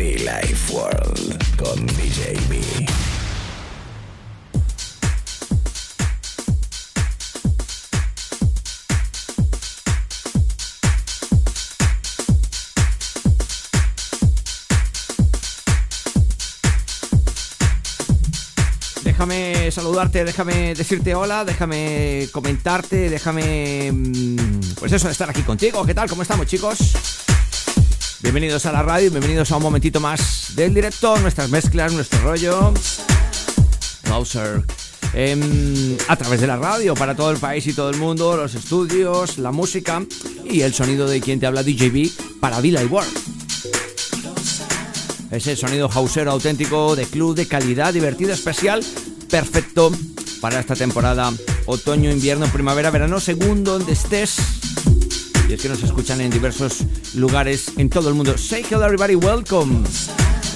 Be Life World con DJ B. Déjame saludarte, déjame decirte hola, déjame comentarte, déjame... mm, Pues eso, estar aquí contigo. ¿Qué tal? ¿Cómo estamos, chicos? Bienvenidos a la radio, y bienvenidos a un momentito más del directo, nuestras mezclas, nuestro rollo. Browser. em, a través de la radio para todo el país y todo el mundo, los estudios, la música y el sonido de quien te habla DJB para Villa y World. Ese sonido hausero auténtico de club de calidad, divertido, especial, perfecto para esta temporada otoño, invierno, primavera, verano, según donde estés. Y es que nos escuchan en diversos lugares en todo el mundo. Say hello everybody, welcome.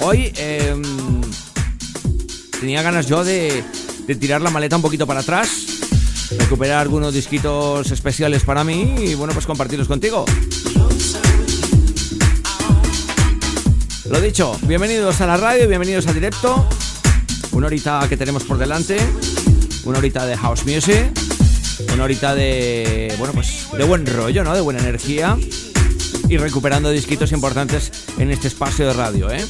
Hoy em, tenía ganas yo de, tirar la maleta un poquito para atrás, recuperar algunos disquitos especiales para mí y bueno, pues compartirlos contigo. Lo dicho, bienvenidos a la radio, bienvenidos al directo. Una horita que tenemos por delante, una horita de house music, una horita de, bueno, pues de buen rollo, ¿no? De buena energía y recuperando disquitos importantes en este espacio de radio, ¿eh?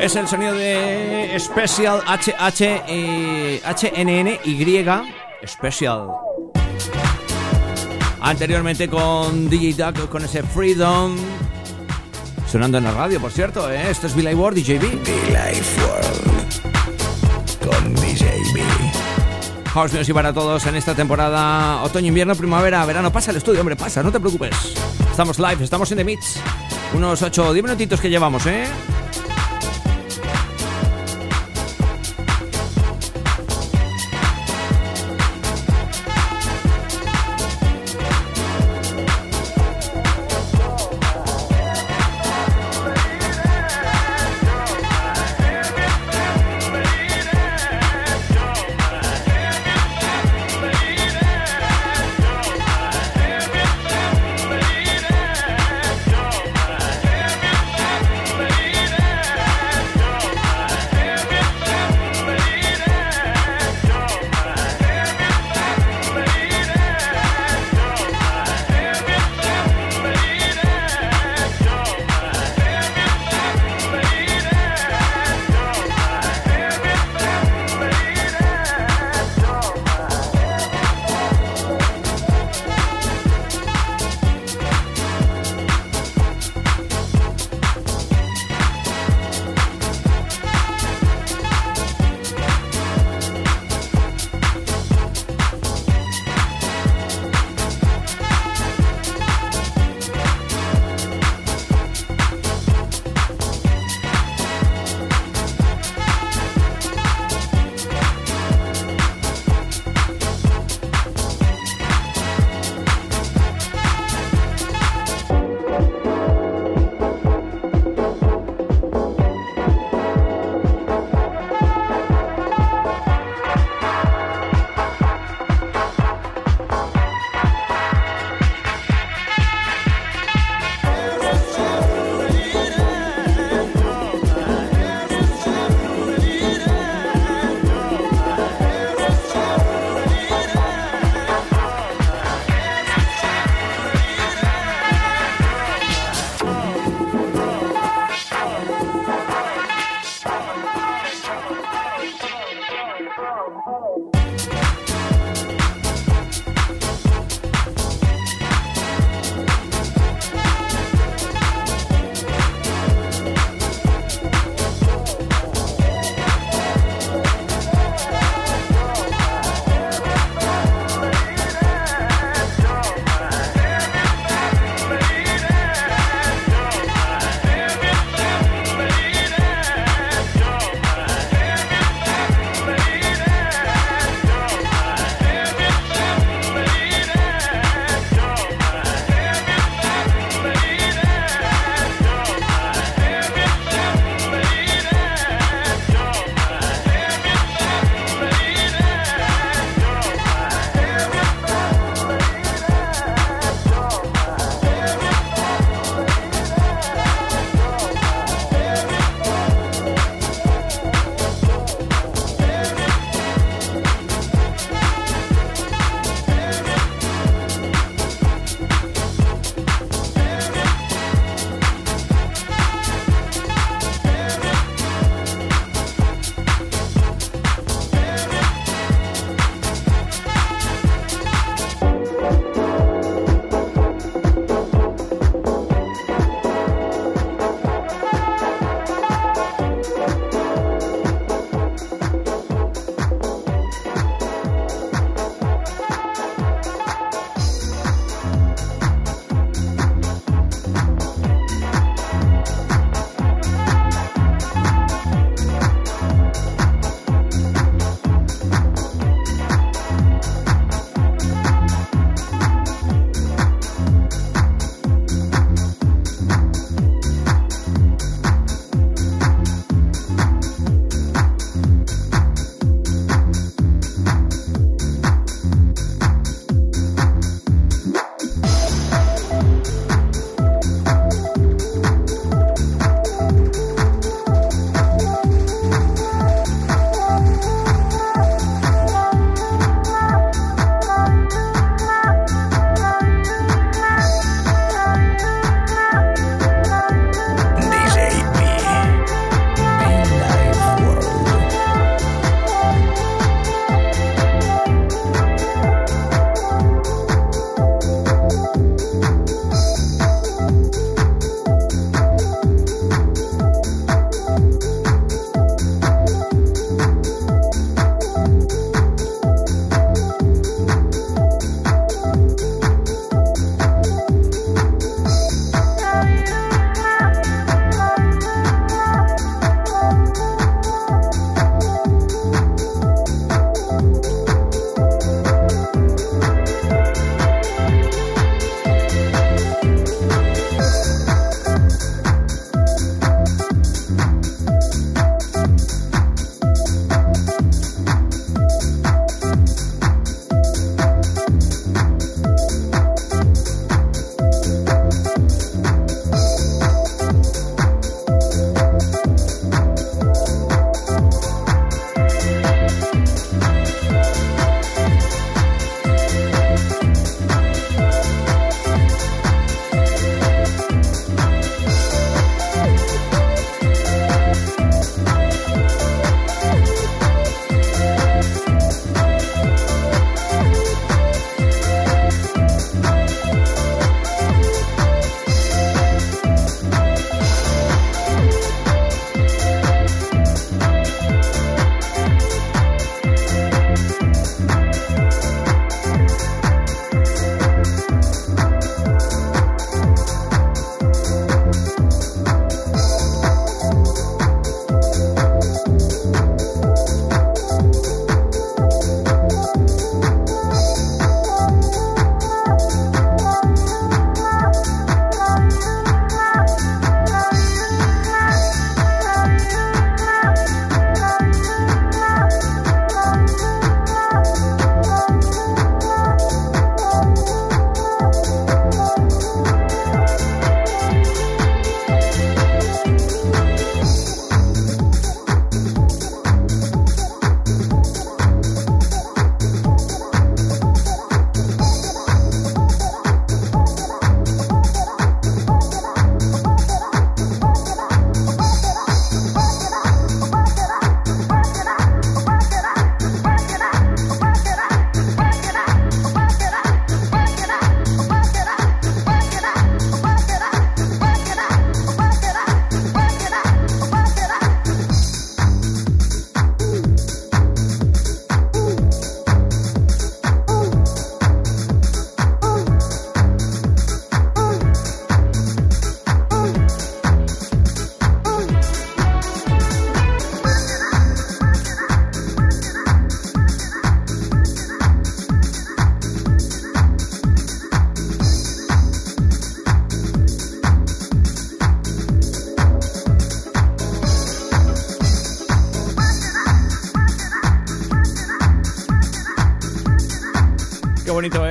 Es el sonido de Special HH y HNNY Special. Anteriormente con DJ Duck con ese Freedom. Sonando en la radio, por cierto, ¿eh? Esto es Billy Ward, DJB. Billy World. Con DJB. House Music para todos en esta temporada otoño, invierno, primavera, verano. Pasa el estudio, hombre, pasa, no te preocupes. Estamos live, estamos en The Mix. Unos 8 o 10 minutitos que llevamos, ¿eh?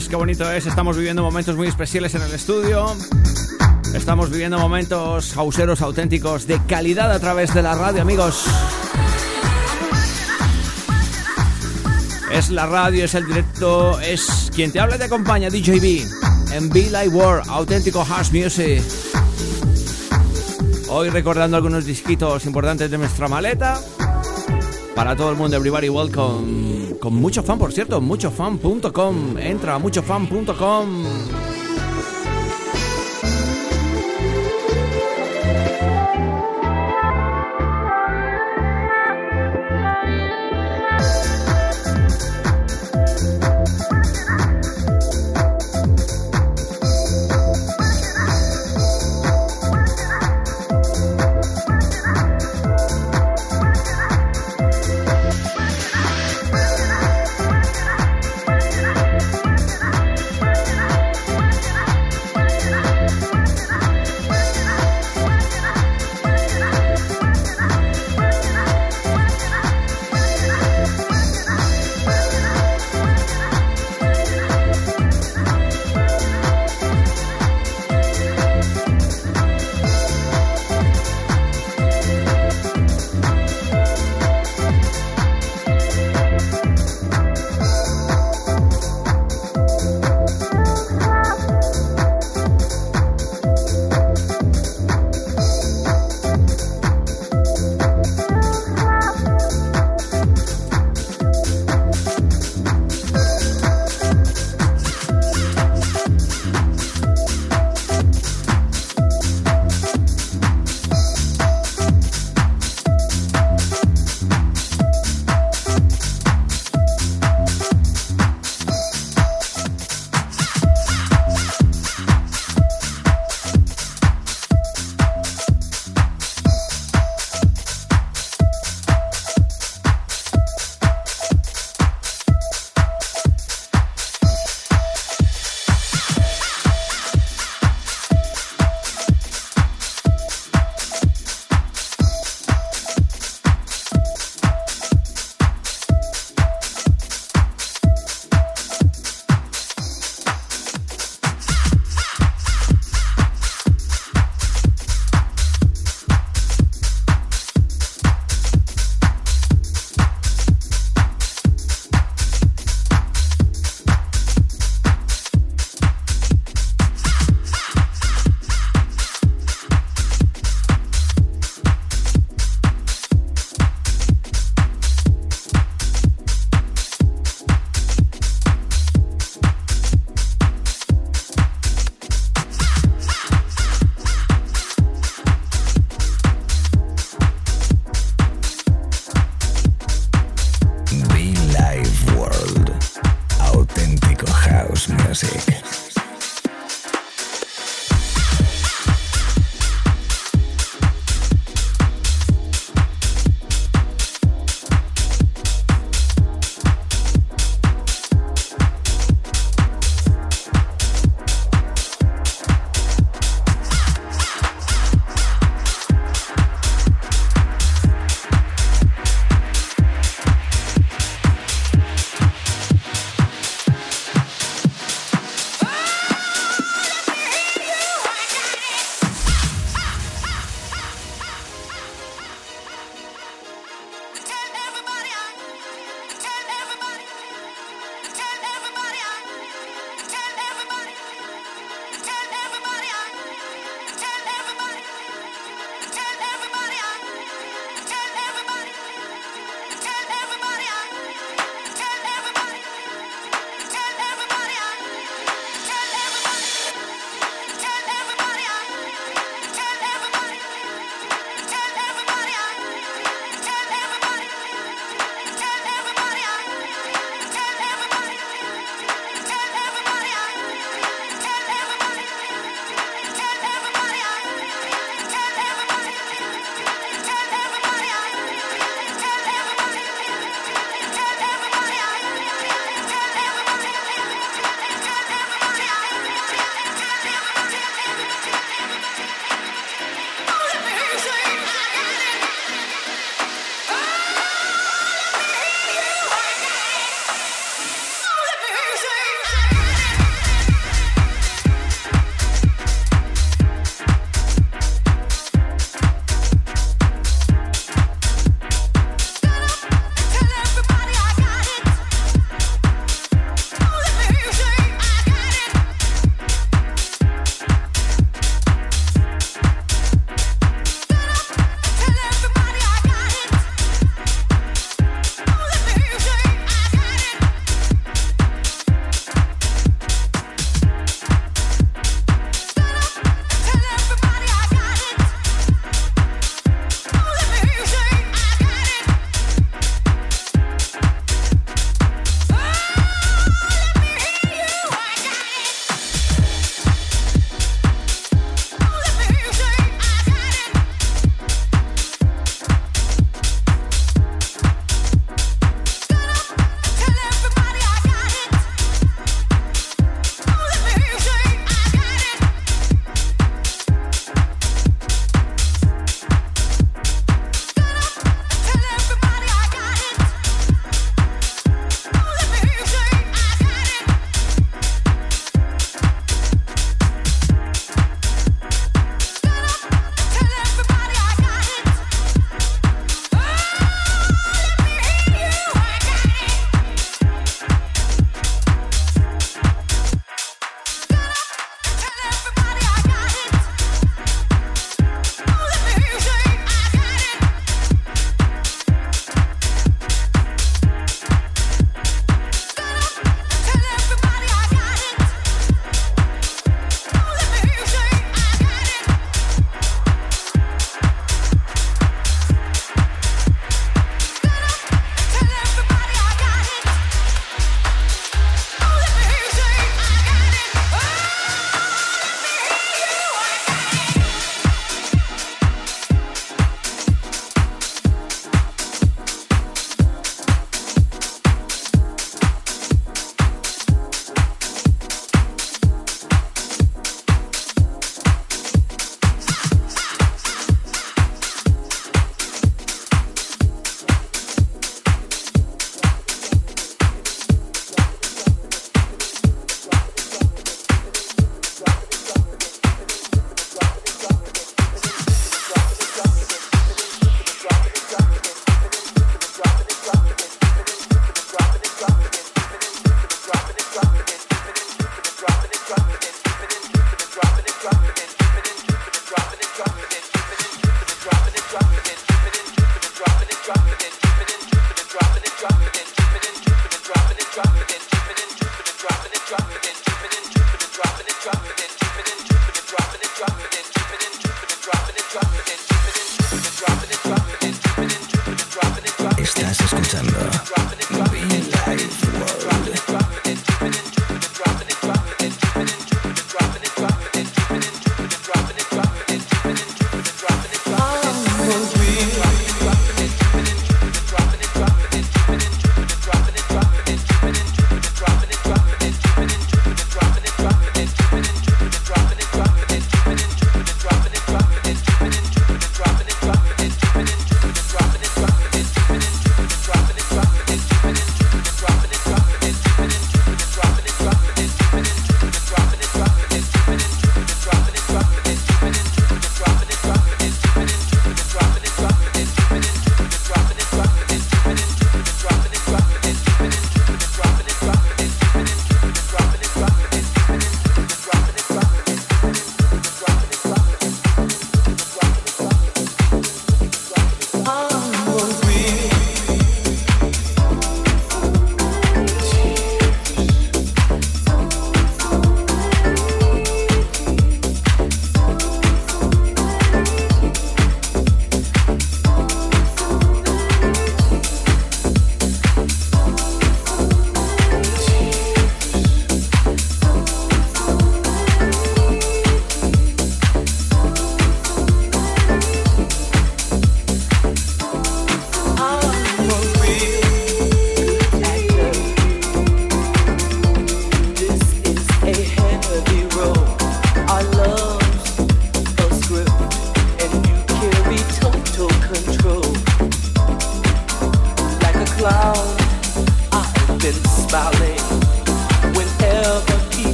Bonito es, qué bonito es. Estamos viviendo momentos muy especiales en el estudio. Estamos viviendo momentos hauseros auténticos de calidad a través de la radio, amigos. Es la radio, es el directo, es quien te habla y te acompaña, DJB, en Be Like World, auténtico house music. Hoy recordando algunos disquitos importantes de nuestra maleta. Para todo el mundo, everybody welcome. Con mucho fan, por cierto, muchofan.com. Entra a muchofan.com.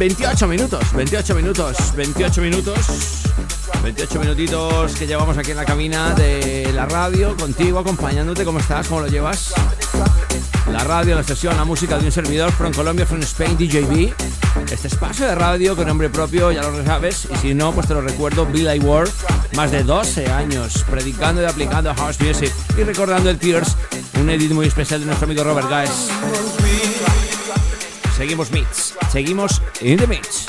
28 minutos, 28 minutos, 28 minutos, 28 minutitos que llevamos aquí en la cabina de la radio, contigo, acompañándote. ¿Cómo estás? ¿Cómo lo llevas? La radio, la sesión, la música de un servidor, from Colombia, from Spain, DJB. Este espacio de radio con nombre propio, ya lo sabes, y si no, pues te lo recuerdo, Billy Ward, más de 12 años predicando y aplicando house music y recordando el Tears, un edit muy especial de nuestro amigo Robert Guys. Seguimos Mix, seguimos in the mix.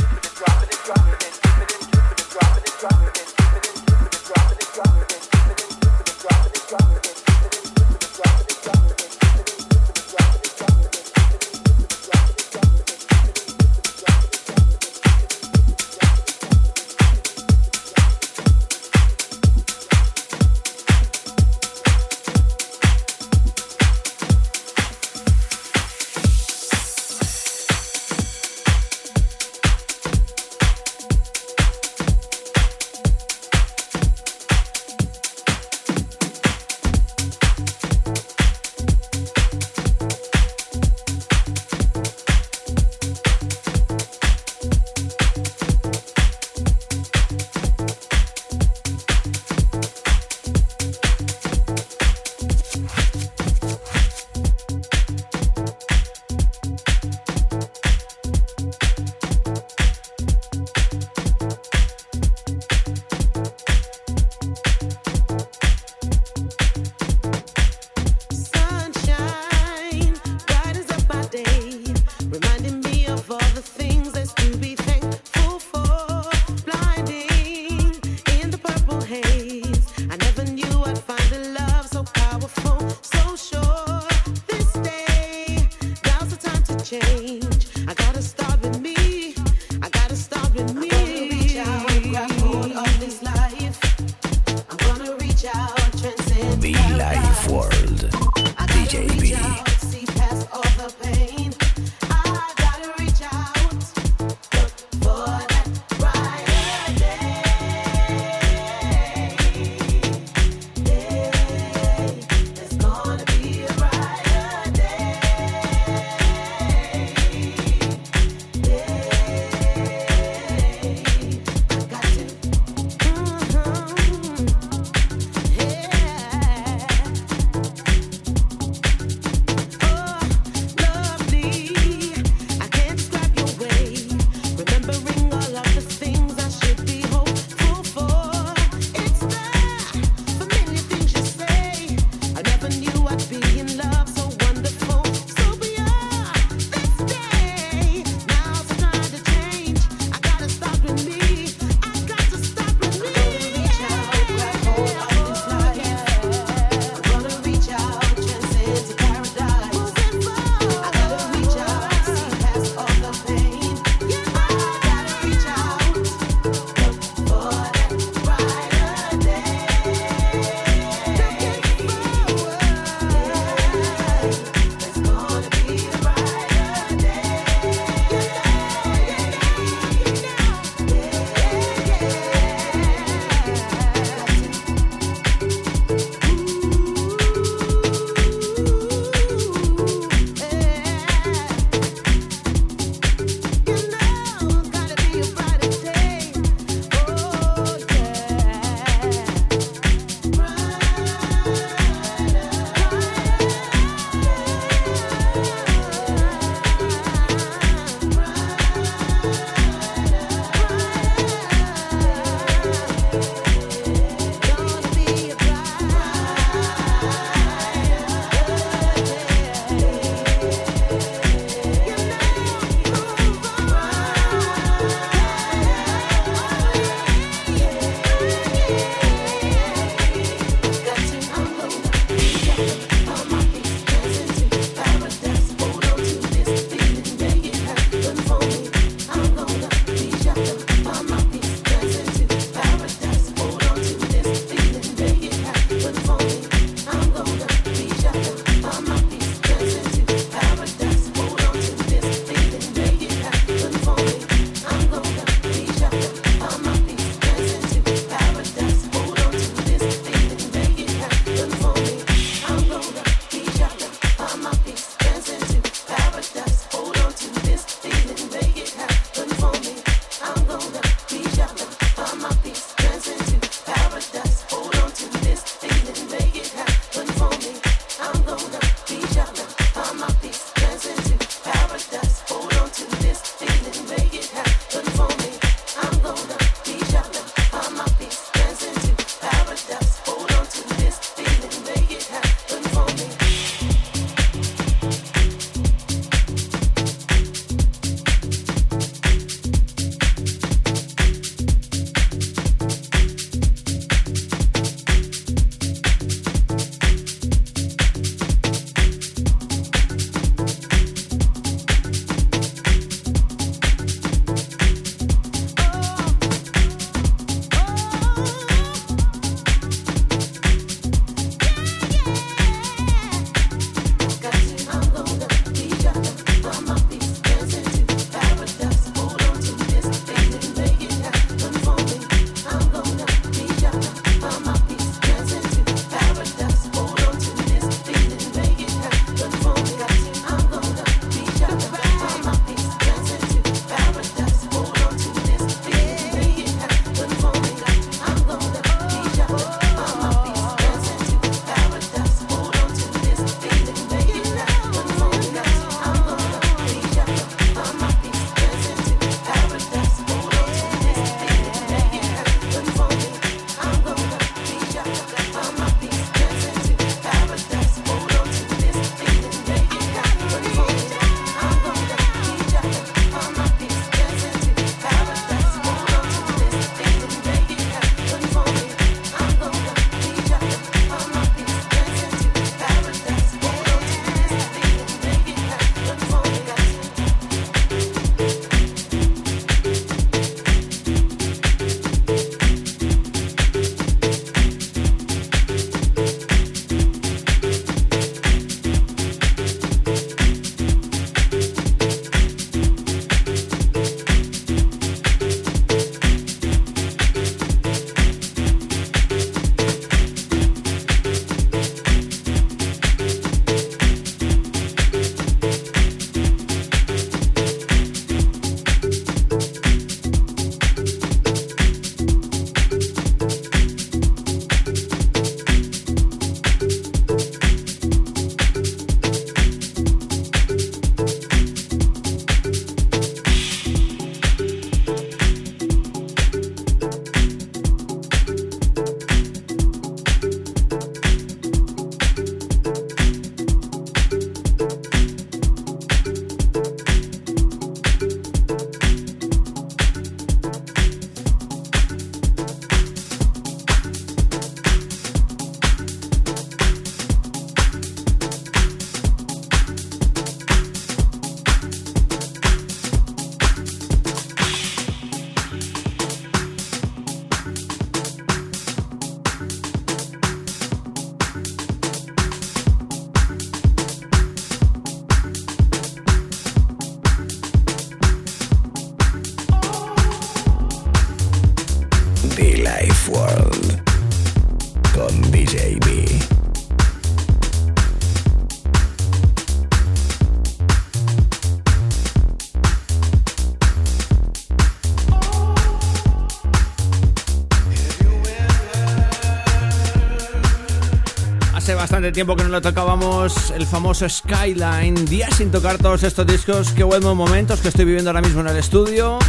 Tiempo que no lo tocábamos, el famoso Skyline. Días sin tocar todos estos discos. Qué buenos momentos que estoy viviendo ahora mismo en el estudio.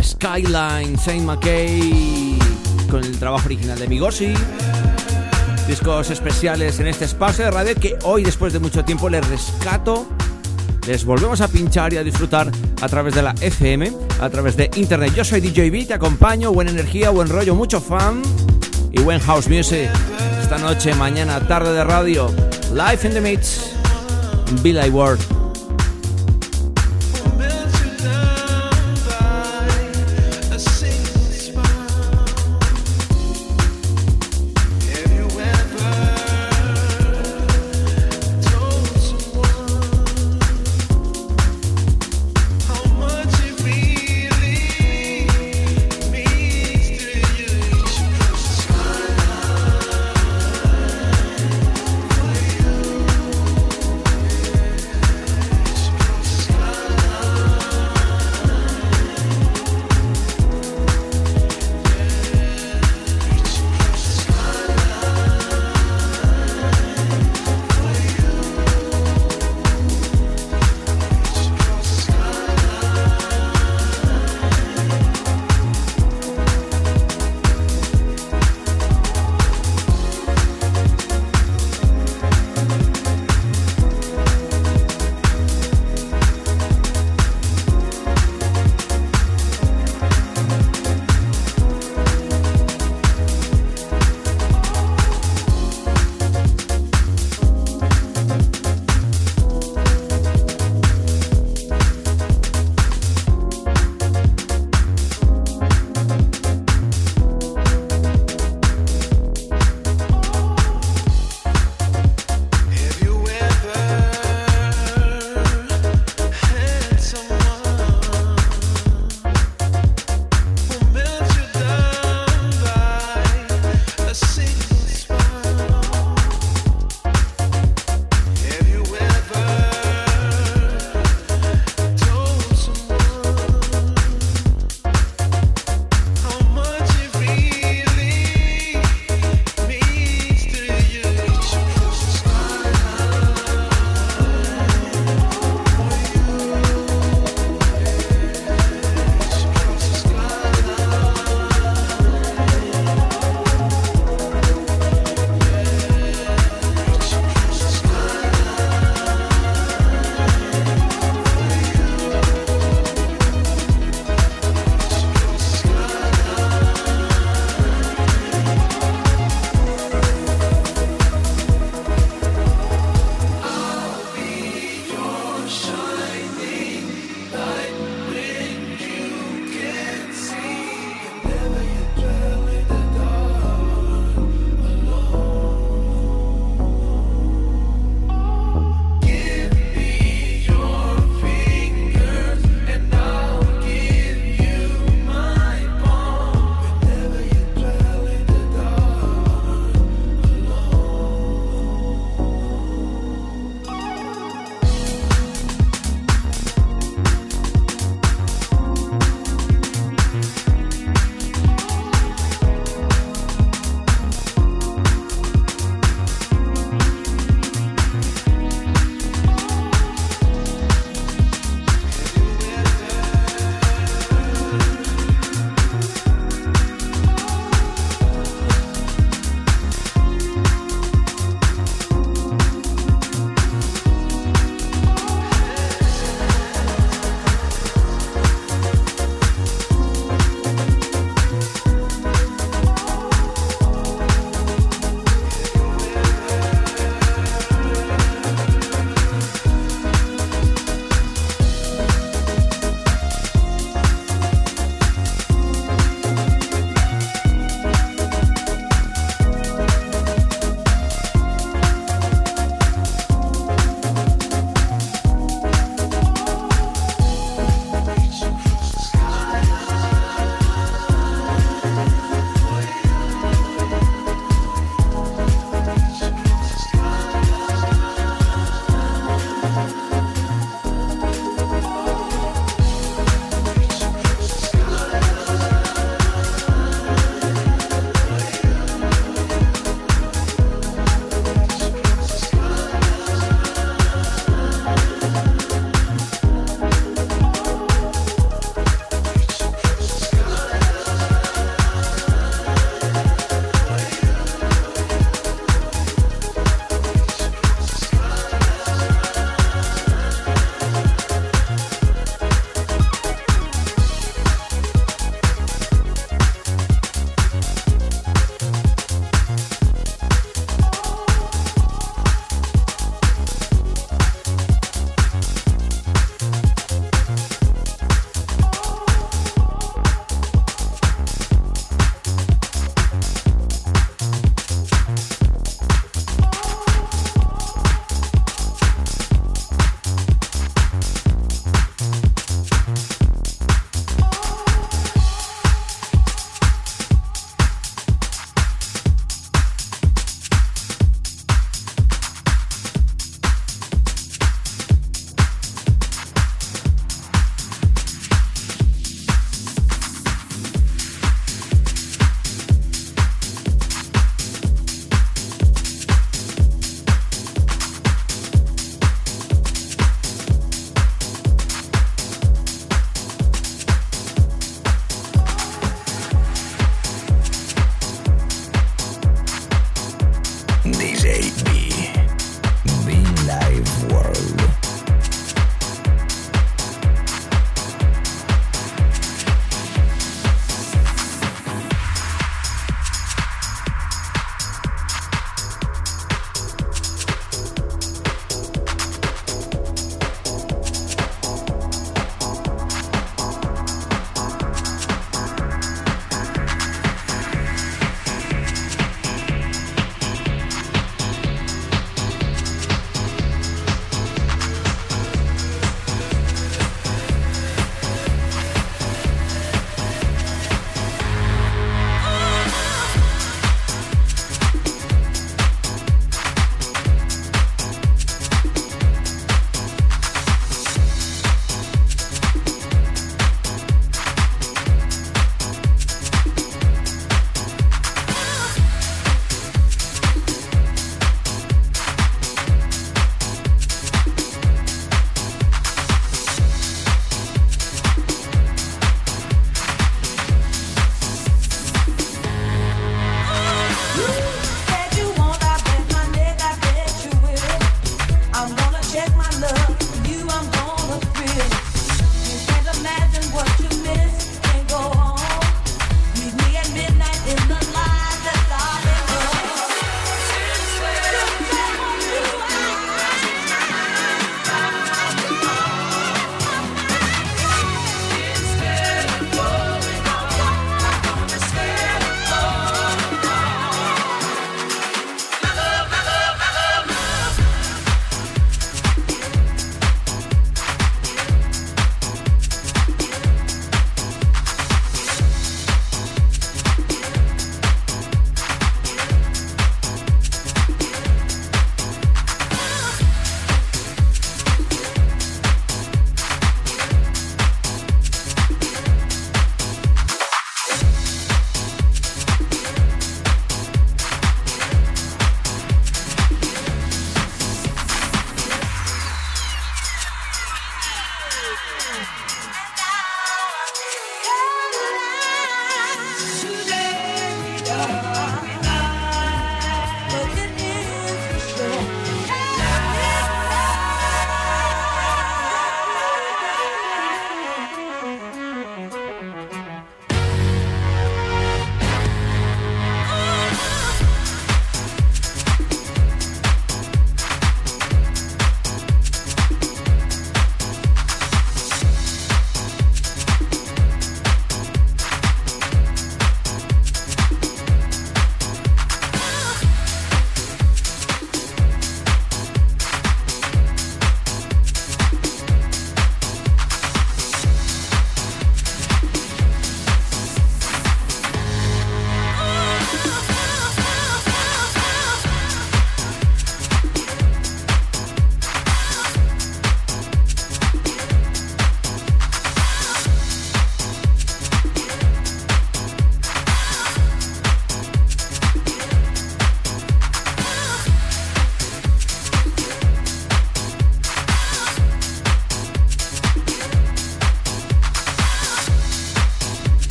Skyline, Saint McKay, con el trabajo original de Migosi. Discos especiales en este espacio de radio que hoy, después de mucho tiempo, les rescato. Les volvemos a pinchar y a disfrutar a través de la FM, a través de internet. Yo soy DJ B, te acompaño. Buena energía, buen rollo, mucho fan y buen house music esta noche, mañana, tarde de radio. Live in the Mix, Billy Ward.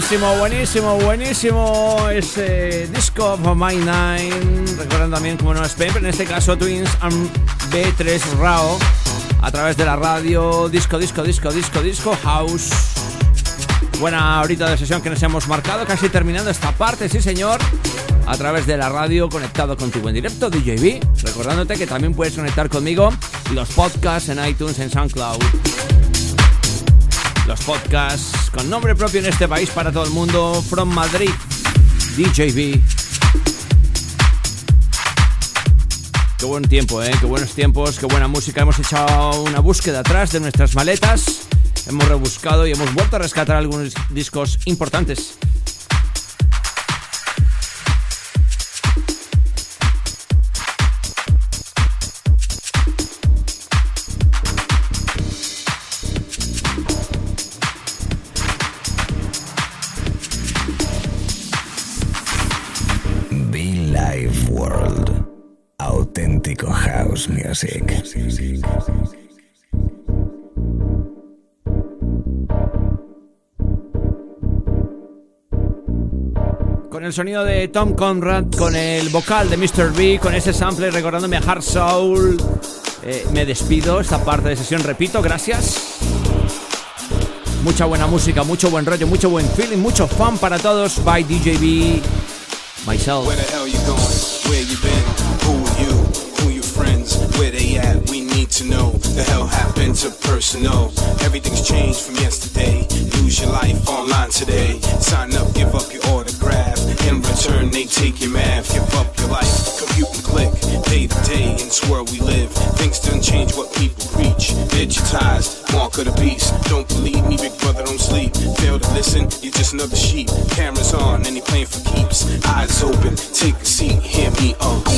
Buenísimo, buenísimo, buenísimo ese disco of My Nine. Recuerdan también como no es pero en este caso Twins and B3 Rao a través de la radio Disco, Disco, Disco, Disco, Disco House. Buena horita de sesión que nos hemos marcado, casi terminando esta parte, sí señor. A través de la radio, conectado contigo en directo, DJB. Recordándote que también puedes conectar conmigo los podcasts en iTunes, en SoundCloud los podcasts con nombre propio en este país para todo el mundo. From Madrid, DJB. Qué buen tiempo, ¿eh? Qué buenos tiempos, qué buena música. Hemos echado una búsqueda atrás de nuestras maletas. Hemos rebuscado y hemos vuelto a rescatar algunos discos importantes. El sonido de Tom Conrad, con el vocal de Mr. B, con ese sample recordándome a Hard Soul, eh, me despido esta parte de sesión, repito, gracias. Mucha buena música, mucho buen rollo, mucho buen feeling, mucho fun para todos. By DJB, myself. Where they at? We need to know. The hell happened to? Everything's changed from yesterday. Your your. In return, they take your math. Give up your life. Compute and click. Day to day in this world we live. Things don't change what people preach. Digitized, mark of the beast. Don't believe me, big brother, don't sleep. Fail to listen, you're just another sheep. Cameras on, and he playing for keeps. Eyes open, take a seat, hear me up.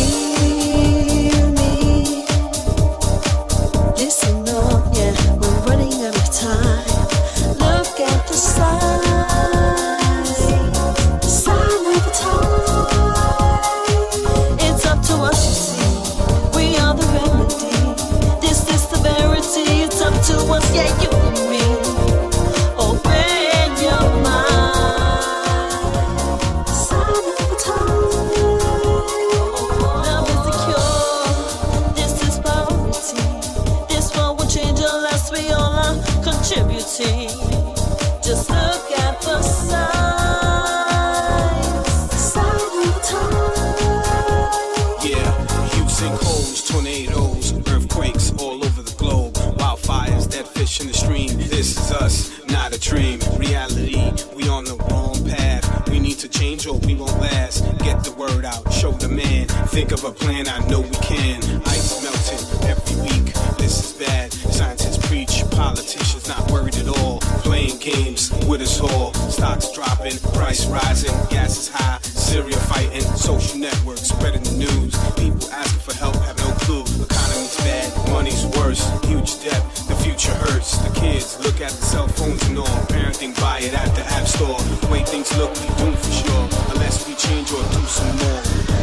after cell phones and all. Parenting, buy it at the app store. The way things look, we won't for sure. Unless we change or do some more.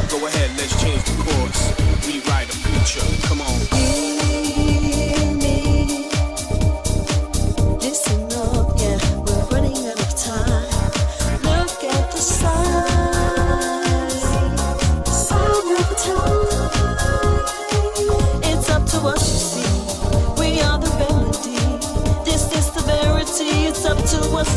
Go ahead, let's change the course. Rewrite a future. Come on.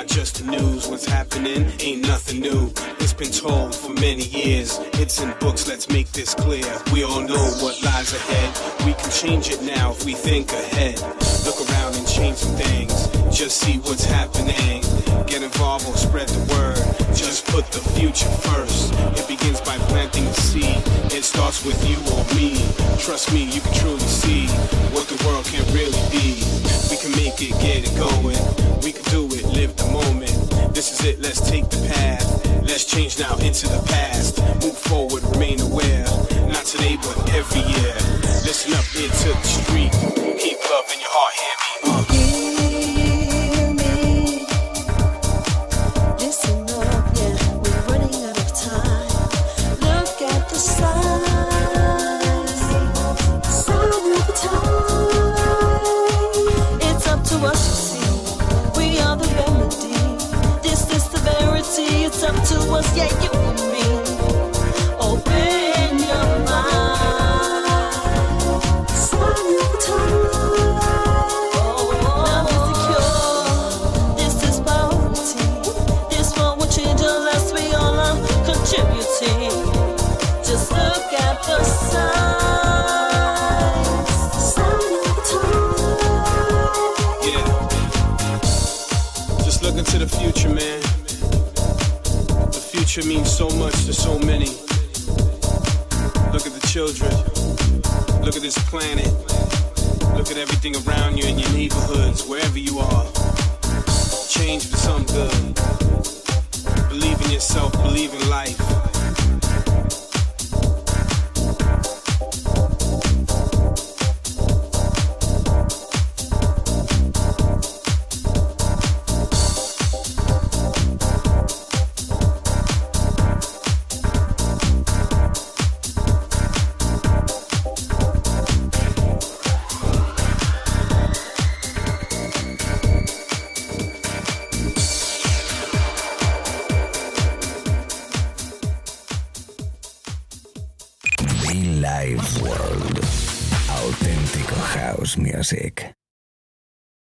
not just the news. What's happening ain't nothing new been told for many years. It's in books, let's make this clear. We all know what lies ahead. We can change it now if we think ahead. Look around and change some things. Just see what's happening. Get involved or spread the word. Just put the future first. It begins by planting the seed. It starts with you or me. Trust me, you can truly see what the world can really be. We can make it, get it going. We can do it, live the moment. This is it, let's take the path. Let's change now into the past. Move forward, remain aware. Not today, but every year. Listen up into the street. Keep love in your heart, hear me.